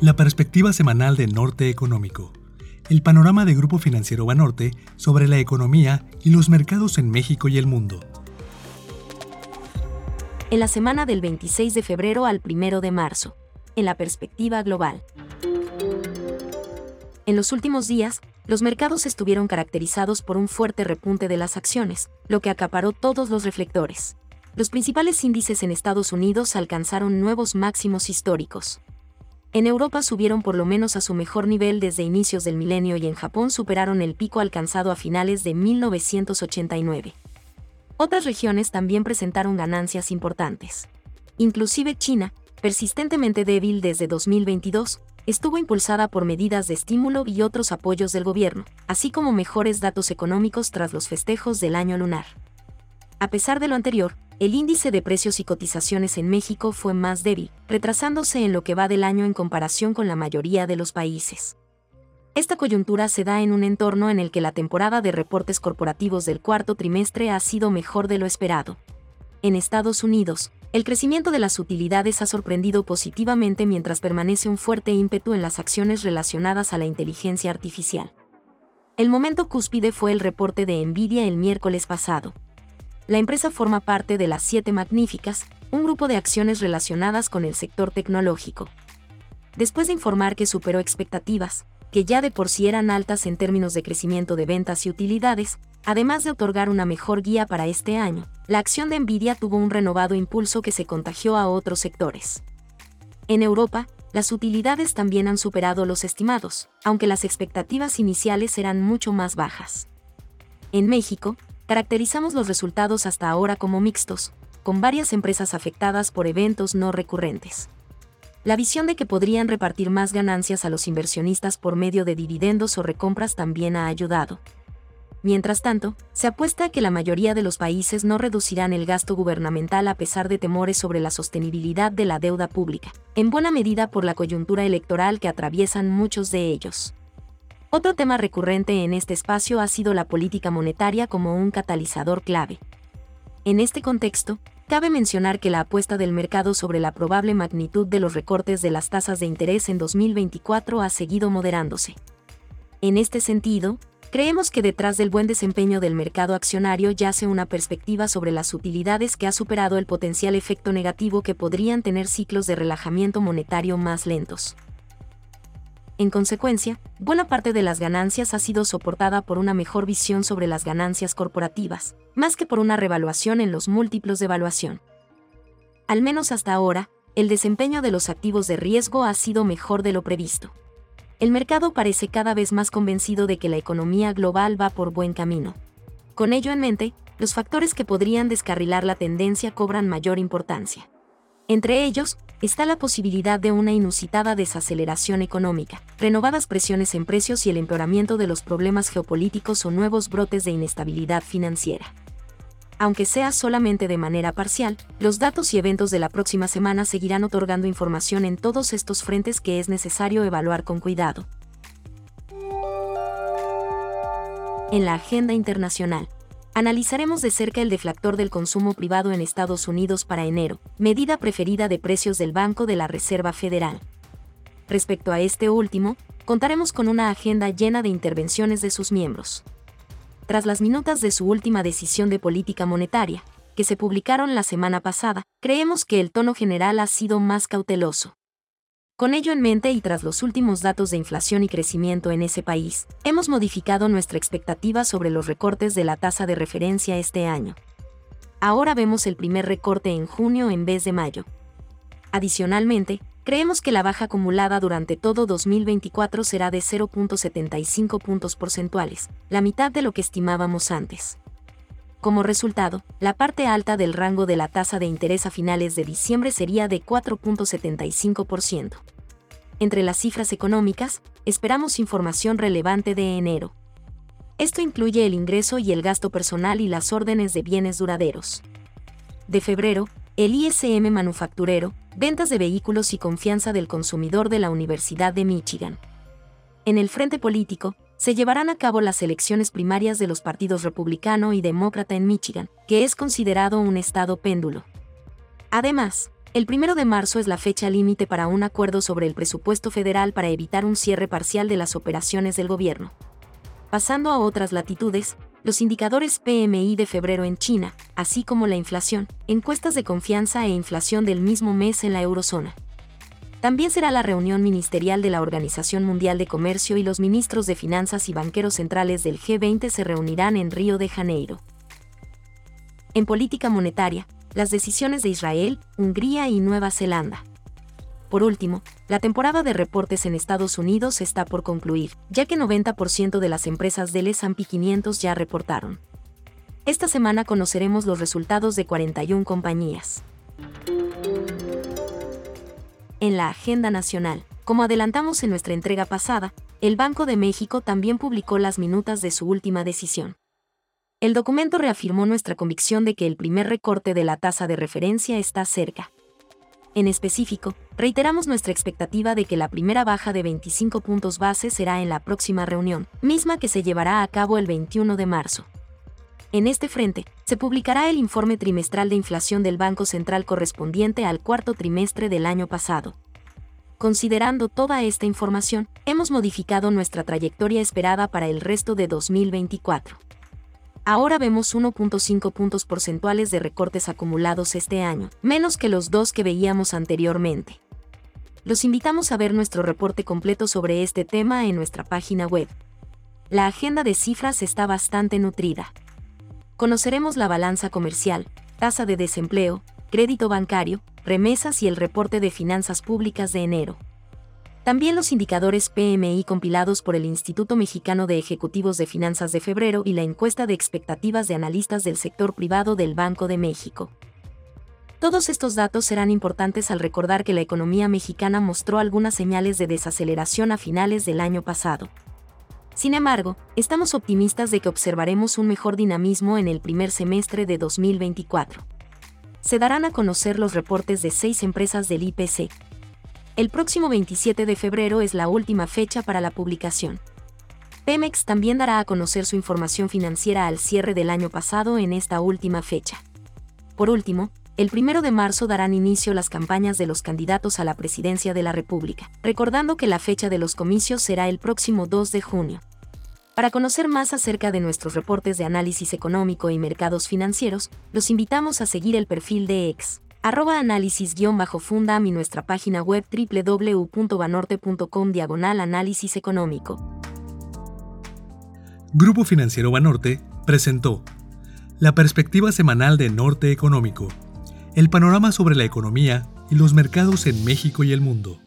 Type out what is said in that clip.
La perspectiva semanal de Norte Económico. El panorama de Grupo Financiero Banorte sobre la economía y los mercados en México y el mundo. En la semana del 26 de febrero al 1 de marzo. En la perspectiva global. En los últimos días, los mercados estuvieron caracterizados por un fuerte repunte de las acciones, lo que acaparó todos los reflectores. Los principales índices en Estados Unidos alcanzaron nuevos máximos históricos. En Europa subieron por lo menos a su mejor nivel desde inicios del milenio y en Japón superaron el pico alcanzado a finales de 1989. Otras regiones también presentaron ganancias importantes. Inclusive China, persistentemente débil desde 2022, estuvo impulsada por medidas de estímulo y otros apoyos del gobierno, así como mejores datos económicos tras los festejos del año lunar. A pesar de lo anterior, el índice de precios y cotizaciones en México fue más débil, retrasándose en lo que va del año en comparación con la mayoría de los países. Esta coyuntura se da en un entorno en el que la temporada de reportes corporativos del cuarto trimestre ha sido mejor de lo esperado. En Estados Unidos, el crecimiento de las utilidades ha sorprendido positivamente mientras permanece un fuerte ímpetu en las acciones relacionadas a la inteligencia artificial. El momento cúspide fue el reporte de Nvidia el miércoles pasado, la empresa forma parte de las Siete Magníficas, un grupo de acciones relacionadas con el sector tecnológico. Después de informar que superó expectativas, que ya de por sí eran altas en términos de crecimiento de ventas y utilidades, además de otorgar una mejor guía para este año, la acción de Nvidia tuvo un renovado impulso que se contagió a otros sectores. En Europa, las utilidades también han superado los estimados, aunque las expectativas iniciales eran mucho más bajas. En México, caracterizamos los resultados hasta ahora como mixtos, con varias empresas afectadas por eventos no recurrentes. La visión de que podrían repartir más ganancias a los inversionistas por medio de dividendos o recompras también ha ayudado. Mientras tanto, se apuesta a que la mayoría de los países no reducirán el gasto gubernamental a pesar de temores sobre la sostenibilidad de la deuda pública, en buena medida por la coyuntura electoral que atraviesan muchos de ellos. Otro tema recurrente en este espacio ha sido la política monetaria como un catalizador clave. En este contexto, cabe mencionar que la apuesta del mercado sobre la probable magnitud de los recortes de las tasas de interés en 2024 ha seguido moderándose. En este sentido, creemos que detrás del buen desempeño del mercado accionario yace una perspectiva sobre las utilidades que ha superado el potencial efecto negativo que podrían tener ciclos de relajamiento monetario más lentos. En consecuencia, buena parte de las ganancias ha sido soportada por una mejor visión sobre las ganancias corporativas, más que por una revaluación en los múltiplos de evaluación. Al menos hasta ahora, el desempeño de los activos de riesgo ha sido mejor de lo previsto. El mercado parece cada vez más convencido de que la economía global va por buen camino. Con ello en mente, los factores que podrían descarrilar la tendencia cobran mayor importancia. Entre ellos, está la posibilidad de una inusitada desaceleración económica, renovadas presiones en precios y el empeoramiento de los problemas geopolíticos o nuevos brotes de inestabilidad financiera. Aunque sea solamente de manera parcial, los datos y eventos de la próxima semana seguirán otorgando información en todos estos frentes que es necesario evaluar con cuidado. En la agenda internacional, Analizaremos de cerca el deflactor del consumo privado en Estados Unidos para enero, medida preferida de precios del Banco de la Reserva Federal. Respecto a este último, contaremos con una agenda llena de intervenciones de sus miembros. Tras las minutas de su última decisión de política monetaria, que se publicaron la semana pasada, creemos que el tono general ha sido más cauteloso. Con ello en mente y tras los últimos datos de inflación y crecimiento en ese país, hemos modificado nuestra expectativa sobre los recortes de la tasa de referencia este año. Ahora vemos el primer recorte en junio en vez de mayo. Adicionalmente, creemos que la baja acumulada durante todo 2024 será de 0.75 puntos porcentuales, la mitad de lo que estimábamos antes. Como resultado, la parte alta del rango de la tasa de interés a finales de diciembre sería de 4.75%. Entre las cifras económicas, esperamos información relevante de enero. Esto incluye el ingreso y el gasto personal y las órdenes de bienes duraderos. De febrero, el ISM manufacturero, ventas de vehículos y confianza del consumidor de la Universidad de Michigan. En el frente político, se llevarán a cabo las elecciones primarias de los partidos republicano y demócrata en Michigan, que es considerado un estado péndulo. Además, El primero de marzo es la fecha límite para un acuerdo sobre el presupuesto federal para evitar un cierre parcial de las operaciones del gobierno. Pasando a otras latitudes, los indicadores PMI de febrero en China, así como la inflación, encuestas de confianza e inflación del mismo mes en la eurozona. También será la reunión ministerial de la Organización Mundial de Comercio y los ministros de Finanzas y banqueros centrales del G20 se reunirán en Río de Janeiro. En política monetaria, las decisiones de Israel, Hungría y Nueva Zelanda. Por último, la temporada de reportes en Estados Unidos está por concluir, ya que 90% de las empresas del S&P 500 ya reportaron. Esta semana conoceremos los resultados de 41 compañías. En la agenda nacional, como adelantamos en nuestra entrega pasada, el Banco de México también publicó las minutas de su última decisión. El documento reafirmó nuestra convicción de que el primer recorte de la tasa de referencia está cerca. En específico, reiteramos nuestra expectativa de que la primera baja de 25 puntos base será en la próxima reunión, misma que se llevará a cabo el 21 de marzo. En este frente, se publicará el informe trimestral de inflación del Banco Central correspondiente al cuarto trimestre del año pasado. Considerando toda esta información, hemos modificado nuestra trayectoria esperada para el resto de 2024. Ahora vemos 1.5 puntos porcentuales de recortes acumulados este año, menos que los dos que veíamos anteriormente. Los invitamos a ver nuestro reporte completo sobre este tema en nuestra página web. La agenda de cifras está bastante nutrida. Conoceremos la balanza comercial, tasa de desempleo, crédito bancario, remesas y el reporte de finanzas públicas de enero. También los indicadores PMI compilados por el Instituto Mexicano de Ejecutivos de Finanzas de febrero y la encuesta de expectativas de analistas del sector privado del Banco de México. Todos estos datos serán importantes al recordar que la economía mexicana mostró algunas señales de desaceleración a finales del año pasado. Sin embargo, estamos optimistas de que observaremos un mejor dinamismo en el primer semestre de 2024. Se darán a conocer los reportes de seis empresas del IPC, el próximo 27 de febrero es la última fecha para la publicación. Pemex también dará a conocer su información financiera al cierre del año pasado en esta última fecha. Por último, el 1 de marzo darán inicio las campañas de los candidatos a la presidencia de la República, recordando que la fecha de los comicios será el próximo 2 de junio. Para conocer más acerca de nuestros reportes de análisis económico y mercados financieros, los invitamos a seguir el perfil de EX arroba análisis-fundam y nuestra página web www.banorte.com diagonal análisis económico. Grupo Financiero Banorte presentó la perspectiva semanal de Norte Económico, el panorama sobre la economía y los mercados en México y el mundo.